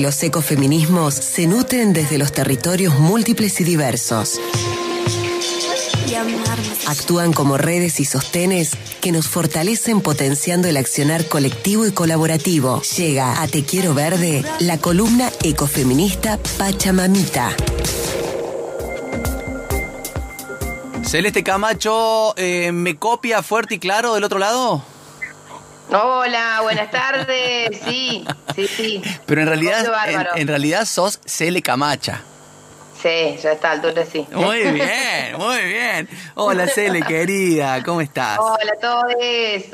Los ecofeminismos se nutren desde los territorios múltiples y diversos. Actúan como redes y sostenes que nos fortalecen potenciando el accionar colectivo y colaborativo. Llega a Te Quiero Verde la columna ecofeminista Pachamamita. Celeste Camacho, eh, ¿me copia fuerte y claro del otro lado? Hola, buenas tardes. Sí, sí. Pero en realidad, en, en realidad sos Cele Camacha. Sí, ya está altura sí. Muy bien, muy bien. Hola Cele, querida, ¿cómo estás? Hola a todos,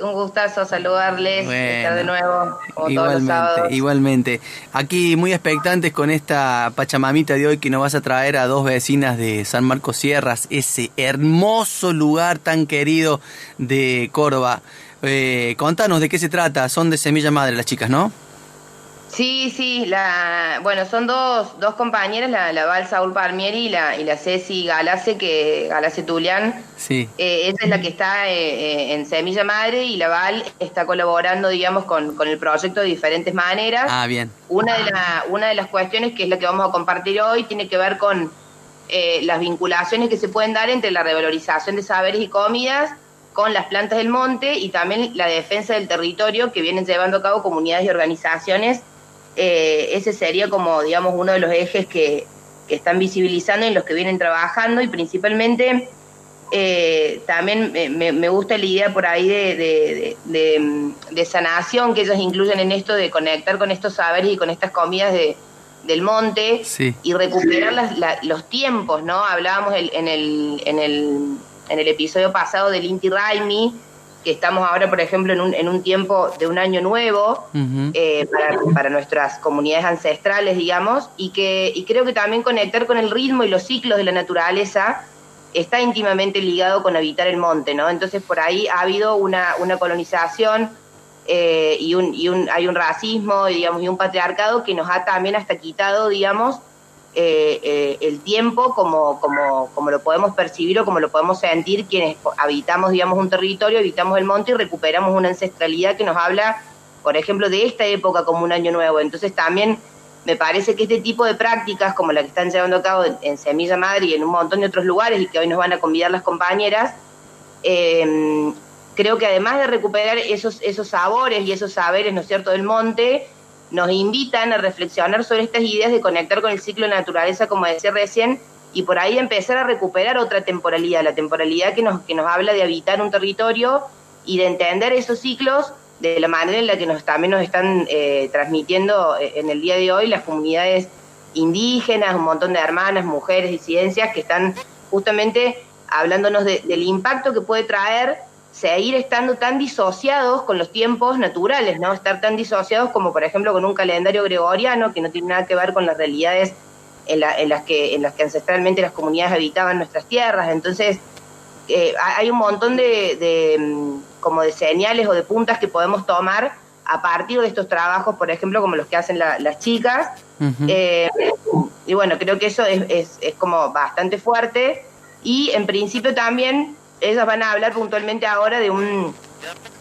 un gustazo saludarles, estar de nuevo, como igualmente, todos los sábados. Igualmente, aquí muy expectantes con esta pachamamita de hoy que nos vas a traer a dos vecinas de San Marcos Sierras, ese hermoso lugar tan querido de Córdoba. Eh, contanos de qué se trata, son de Semilla Madre las chicas, ¿no? Sí, sí, la, bueno, son dos, dos compañeras, la, la Val Saúl Palmieri y la, y la Ceci Galace, que Galace Tulián. Sí. Eh, esa es la que está eh, eh, en Semilla Madre y la Val está colaborando, digamos, con, con el proyecto de diferentes maneras. Ah, bien. Una de, la, una de las cuestiones, que es la que vamos a compartir hoy, tiene que ver con las vinculaciones que se pueden dar entre la revalorización de saberes y comidas con las plantas del monte y también la defensa del territorio que vienen llevando a cabo comunidades y organizaciones eh, ese sería como, digamos, uno de los ejes que, están visibilizando y en los que vienen trabajando y principalmente eh, también me, gusta la idea por ahí de, de, sanación que ellos incluyen en esto de conectar con estos saberes y con estas comidas de, del monte y recuperar los tiempos, ¿no? Hablábamos en, el, en, el, en el episodio pasado del Inti Raimi, que estamos ahora, por ejemplo, en un, en un tiempo de un año nuevo eh, para, nuestras comunidades ancestrales, digamos, y que y creo que también conectar con el ritmo y los ciclos de la naturaleza está íntimamente ligado con habitar el monte, ¿no? Entonces por ahí ha habido una, una colonización eh, y, un, y un, hay un racismo, digamos, y un patriarcado que nos ha también hasta quitado, digamos, eh, eh, el tiempo como, como, como lo podemos percibir o como lo podemos sentir quienes habitamos, digamos, un territorio, habitamos el monte y recuperamos una ancestralidad que nos habla, por ejemplo, de esta época como un año nuevo. Entonces también me parece que este tipo de prácticas, como la que están llevando a cabo en, Semilla Madre y en un montón de otros lugares y que hoy nos van a convidar las compañeras, eh, creo que además de recuperar esos, esos sabores y esos saberes, ¿no es cierto?, del monte, nos invitan a reflexionar sobre estas ideas de conectar con el ciclo de naturaleza, como decía recién, y por ahí empezar a recuperar otra temporalidad, la temporalidad que nos, que nos habla de habitar un territorio y de entender esos ciclos de la manera en la que nos, también nos están eh, transmitiendo eh, en el día de hoy las comunidades indígenas, un montón de hermanas, mujeres, disidencias que están justamente hablándonos del impacto que puede traer seguir estando tan disociados con los tiempos naturales, ¿no? Estar tan disociados como, por ejemplo, con un calendario gregoriano que no tiene nada que ver con las realidades en, las, que, en las que ancestralmente las comunidades habitaban nuestras tierras. Entonces, eh, hay un montón de, mm, como de señales o de puntas que podemos tomar a partir de estos trabajos, por ejemplo, como los que hacen las chicas. Eh, y bueno, creo que eso es, es como bastante fuerte. Y en principio también ellas van a hablar puntualmente ahora de un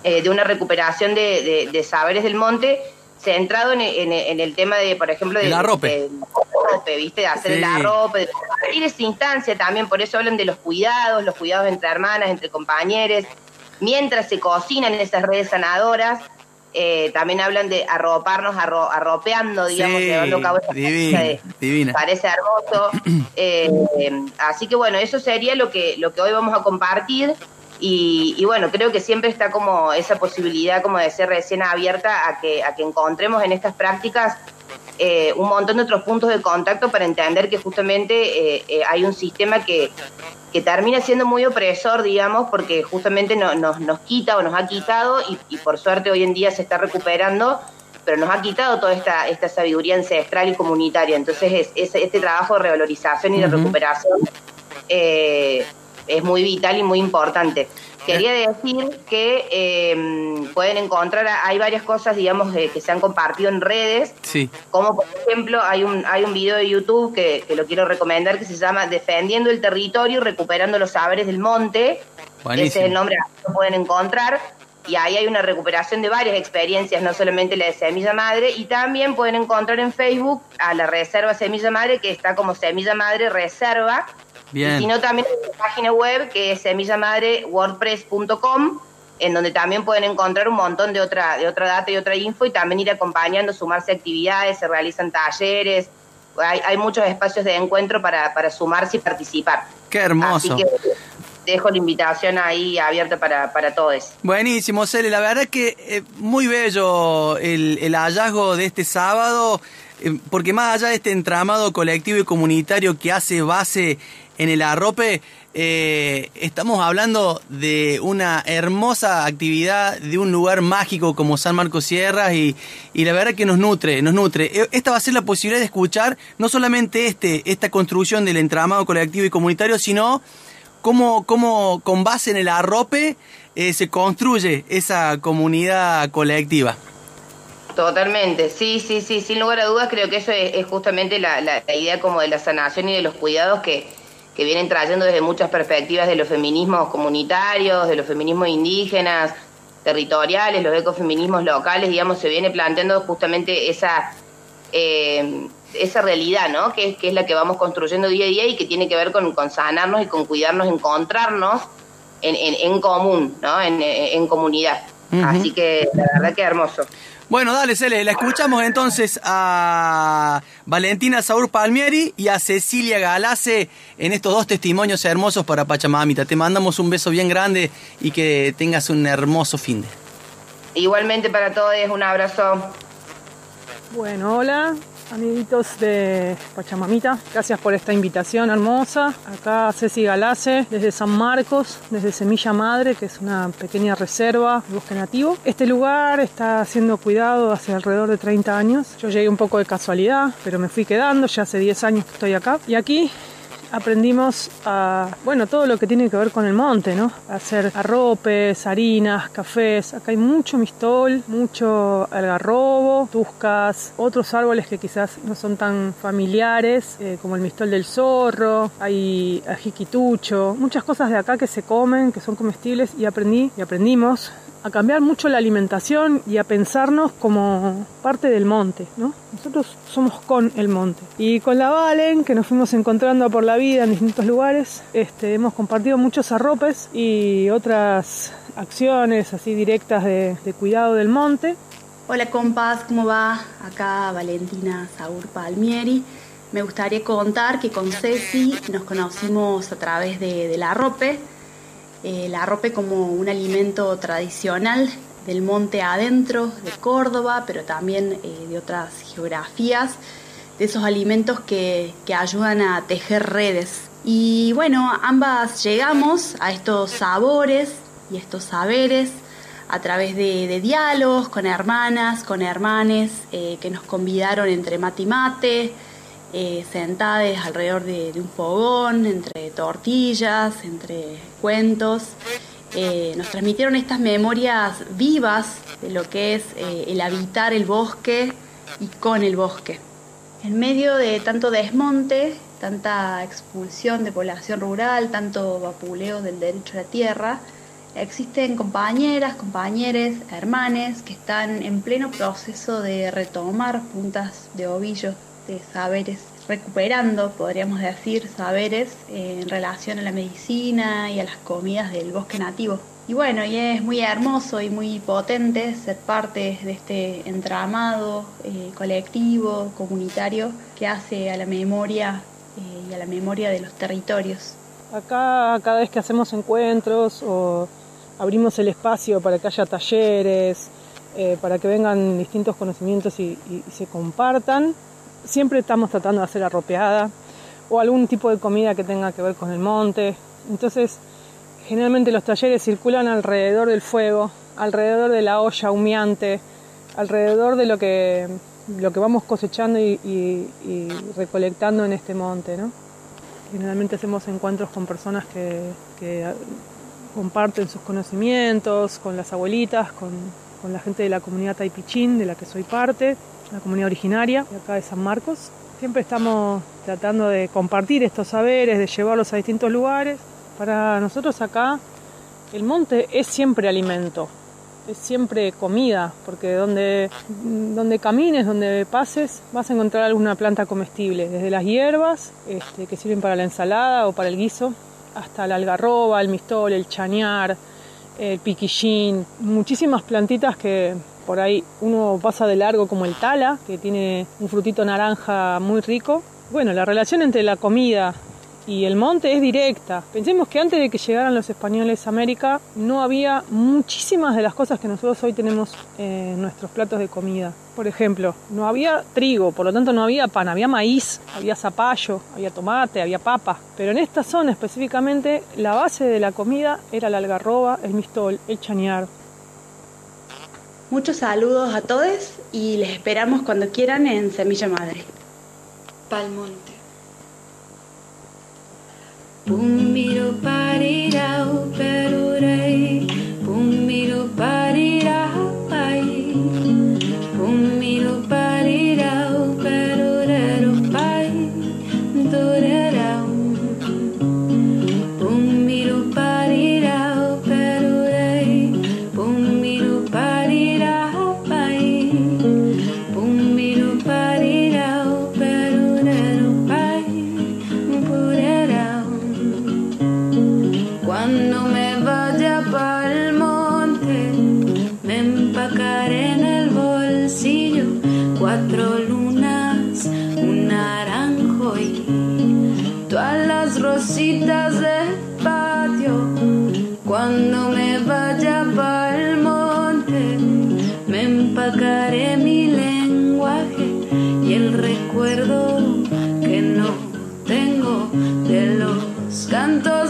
eh, de una recuperación de, saberes del monte centrado en, el tema de, por ejemplo, de la ropa, ¿viste? De hacer el arrope, de esa instancia también, por eso hablan de los cuidados, los cuidados entre hermanas, entre compañeros, mientras se cocinan esas redes sanadoras, eh, también hablan de arroparnos, arropeando, digamos, llevando a cabo esa divina, Parece hermoso. Eh, así que bueno, eso sería lo que, lo que hoy vamos a compartir. Y, bueno, creo que siempre está como esa posibilidad, como de ser recién abierta a que, a que encontremos en estas prácticas eh, un montón de otros puntos de contacto para entender que justamente hay un sistema que, que termina siendo muy opresor, digamos, porque justamente no, nos, nos quita o nos ha quitado y, por suerte hoy en día se está recuperando, pero nos ha quitado toda esta, esta sabiduría ancestral y comunitaria. Entonces es, este trabajo de revalorización y de recuperación eh, es muy vital y muy importante. Quería decir que em, pueden encontrar, hay varias cosas, digamos, que se han compartido en redes, sí. como por ejemplo hay un, hay un video de YouTube que, lo quiero recomendar que se llama Defendiendo el territorio y recuperando los saberes del monte. Ese es el nombre que pueden encontrar. y ahí hay una recuperación de varias experiencias, no solamente la de Semilla Madre, y también pueden encontrar en Facebook a la Reserva Semilla Madre, que está como Semilla Madre Reserva, Bien. y sino también en la página web que es semillamadrewordpress.com, en donde también pueden encontrar un montón de otra, de otra data y otra info, y también ir acompañando, sumarse a actividades, se realizan talleres, hay, hay muchos espacios de encuentro para, para sumarse y participar. Qué hermoso. Así que dejo la invitación ahí abierta para, para todos. Buenísimo, Cele. La verdad que eh, muy bello el, el hallazgo de este sábado, eh, porque más allá de este entramado colectivo y comunitario que hace base en el arrope, eh, estamos hablando de una hermosa actividad, de un lugar mágico como San Marcos Sierras y, y la verdad que nos nutre, nos nutre. Eh, Esta va a ser la posibilidad de escuchar no solamente este, esta construcción del entramado colectivo y comunitario, sino cómo, cómo con base en el arrope eh, se construye esa comunidad colectiva. Totalmente, sí, sí, sí, sin lugar a dudas creo que eso es, es justamente la, la- la idea como de la sanación y de los cuidados que, que vienen trayendo desde muchas perspectivas de los feminismos comunitarios, de los feminismos indígenas, territoriales, los ecofeminismos locales, digamos, se viene planteando justamente esa, eh, esa realidad, ¿no? Que es, que es la que vamos construyendo día a día y que tiene que ver con, con sanarnos y con cuidarnos, encontrarnos en, en, en común, ¿no? En, en- comunidad. Así que la verdad que hermoso. Bueno, dale, Cele, la escuchamos entonces a Valentina Saur Palmieri y a Cecilia Galace en estos dos testimonios hermosos para Pachamamita. Te mandamos un beso bien grande y que tengas un hermoso fin de. Igualmente para todos, un abrazo. Bueno, hola, amiguitos de Pachamamita. Gracias por esta invitación hermosa. Acá Ceci Galace, desde San Marcos, desde Semilla Madre, que es una pequeña reserva bosque nativo. Este lugar está siendo cuidado hace alrededor de 30 años. Yo llegué un poco de casualidad, pero me fui quedando. Ya hace 10 años que estoy acá. Y aquí aprendimos a, bueno, todo lo que tiene que ver con el monte, ¿no? Hacer arropes, harinas, cafés. Acá hay mucho mistol, mucho algarrobo, tuscas, otros árboles que quizás no son tan familiares, eh, como el mistol del zorro, hay ajiquitucho, muchas cosas de acá que se comen, que son comestibles y aprendí y aprendimos a cambiar mucho la alimentación y a pensarnos como parte del monte, ¿no? Nosotros somos con el monte. Y con la Valen, que nos fuimos encontrando por la vida en distintos lugares, este, hemos compartido muchos arropes y otras acciones así directas de, de cuidado del monte. Hola compas, ¿cómo va? Acá Valentina Saur Palmieri. Me gustaría contar que con Ceci nos conocimos a través de, del arrope. Eh, el arrope como un alimento tradicional del monte adentro de Córdoba, pero también eh, de otras geografías, de esos alimentos que, que ayudan a tejer redes. Y bueno, ambas llegamos a estos sabores y estos saberes a través de, de diálogos con hermanas, con hermanes eh, que nos convidaron entre mate y mate, eh, sentadas alrededor de, un fogón, entre tortillas, entre cuentos. Eh, nos transmitieron estas memorias vivas de lo que es eh, el habitar el bosque y con el bosque. En medio de tanto desmonte, tanta expulsión de población rural, tanto vapuleo del derecho a la tierra, existen compañeras, compañeros, hermanes que están en pleno proceso de retomar puntas de ovillos de saberes, recuperando, podríamos decir, saberes en relación a la medicina y a las comidas del bosque nativo. Y bueno, y es muy hermoso y muy potente ser parte de este entramado eh, colectivo, comunitario, que hace a la memoria eh, y a la memoria de los territorios. Acá cada vez que hacemos encuentros o abrimos el espacio para que haya talleres, eh, para que vengan distintos conocimientos y- y se compartan, siempre estamos tratando de hacer arropeada o algún tipo de comida que tenga que ver con el monte. Entonces, generalmente los talleres circulan alrededor del fuego, alrededor de la olla humeante, alrededor de lo que, lo que vamos cosechando y, recolectando en este monte, ¿no? Generalmente hacemos encuentros con personas que, que comparten sus conocimientos, con las abuelitas, con, con la gente de la comunidad Taipichín, de la que soy parte, la comunidad originaria de acá de San Marcos. Siempre estamos tratando de compartir estos saberes, de llevarlos a distintos lugares. Para nosotros acá el monte es siempre alimento. es siempre comida, porque donde, donde camines, donde pases, vas a encontrar alguna planta comestible, desde las hierbas este, que sirven para la ensalada o para el guiso, hasta la algarroba, el mistol, el chañar, el piquillín, muchísimas plantitas que por ahí uno pasa de largo como el tala, que tiene un frutito naranja muy rico. Bueno, la relación entre la comida y el monte es directa. Pensemos que antes de que llegaran los españoles a América no había muchísimas de las cosas que nosotros hoy tenemos en nuestros platos de comida. Por ejemplo, no había trigo, por lo tanto no había pan, había maíz, había zapallo, había tomate, había papa. Pero en esta zona específicamente la base de la comida era la algarroba, el mistol, el chañar. Muchos saludos a todos y les esperamos cuando quieran en Semilla Madre. Palmonte. Boom, middle body, out, better recuerdo que no tengo de los cantos